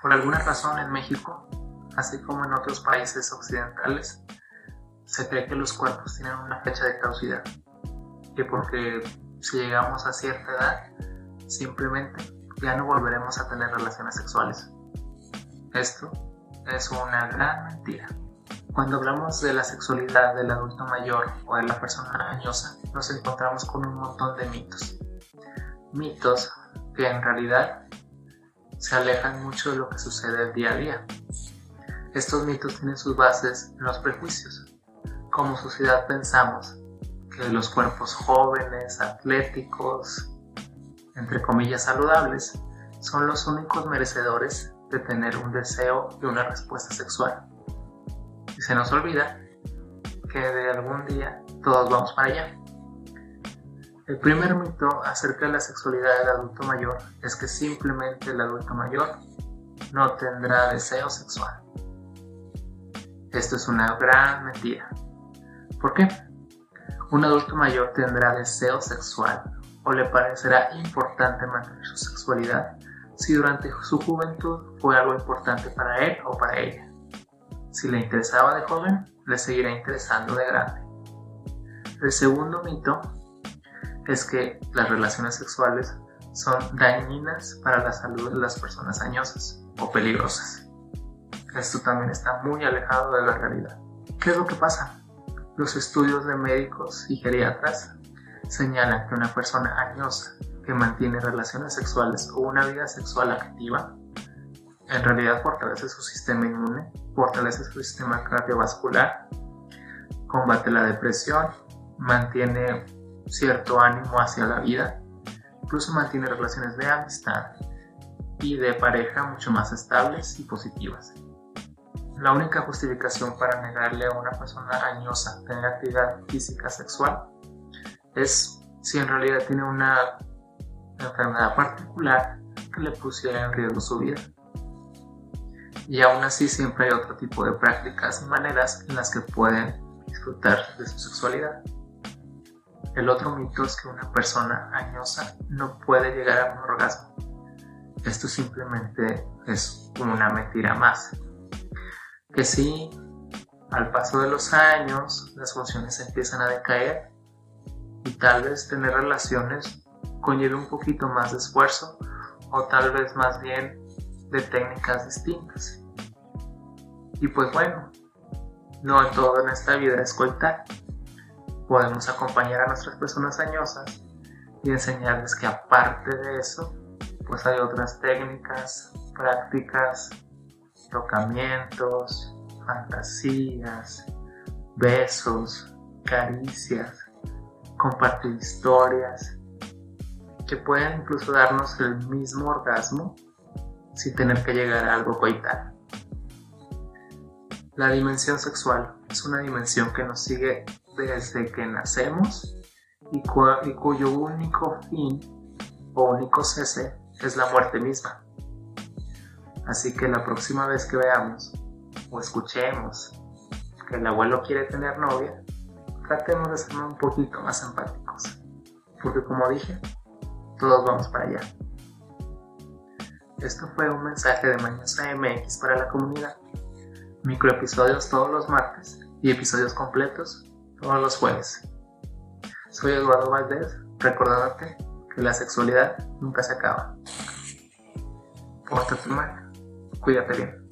Por alguna razón en México, así como en otros países occidentales, se cree que los cuerpos tienen una fecha de caducidad, que porque si llegamos a cierta edad, simplemente ya no volveremos a tener relaciones sexuales. Esto es una gran mentira. Cuando hablamos de la sexualidad del adulto mayor o de la persona añosa, nos encontramos con un montón de mitos. Mitos que en realidad se alejan mucho de lo que sucede día a día. Estos mitos tienen sus bases en los prejuicios. Como sociedad pensamos que los cuerpos jóvenes, atléticos, entre comillas saludables, son los únicos merecedores de tener un deseo y una respuesta sexual. Y se nos olvida que de algún día todos vamos para allá. El primer mito acerca de la sexualidad del adulto mayor es que simplemente el adulto mayor no tendrá deseo sexual. Esto es una gran mentira. ¿Por qué? Un adulto mayor tendrá deseo sexual o le parecerá importante mantener su sexualidad si durante su juventud fue algo importante para él o para ella. Si le interesaba de joven, le seguirá interesando de grande. El segundo mito es que las relaciones sexuales son dañinas para la salud de las personas añosas o peligrosas. Esto también está muy alejado de la realidad. ¿Qué es lo que pasa? Los estudios de médicos y geriatras señalan que una persona añosa que mantiene relaciones sexuales o una vida sexual activa en realidad fortalece su sistema inmune, fortalece su sistema cardiovascular, combate la depresión, mantiene cierto ánimo hacia la vida, incluso mantiene relaciones de amistad y de pareja mucho más estables y positivas. La única justificación para negarle a una persona añosa tener actividad física sexual es si en realidad tiene una enfermedad particular que le pusiera en riesgo su vida. Y aún así siempre hay otro tipo de prácticas y maneras en las que pueden disfrutar de su sexualidad. El otro mito es que una persona añosa no puede llegar a un orgasmo. Esto simplemente es una mentira más. Que sí, al paso de los años, las funciones empiezan a decaer y tal vez tener relaciones conlleve un poquito más de esfuerzo o tal vez más bien de técnicas distintas. Y pues bueno, no todo en esta vida es coitar podemos acompañar a nuestras personas añosas y enseñarles que aparte de eso, pues hay otras técnicas, prácticas, tocamientos, fantasías, besos, caricias, compartir historias, que pueden incluso darnos el mismo orgasmo sin tener que llegar a algo coital. La dimensión sexual es una dimensión que nos sigue desde que nacemos y, cuyo único fin o único cese es la muerte misma. Así que la próxima vez que veamos o escuchemos que el abuelo quiere tener novia, tratemos de ser un poquito más empáticos. Porque como dije, todos vamos para allá. Esto fue un mensaje de Mañosa MX para la comunidad. Microepisodios todos los martes y episodios completos todos los jueves. Soy Eduardo Valdés, recordándote que la sexualidad nunca se acaba. Pórtate mal, cuídate bien.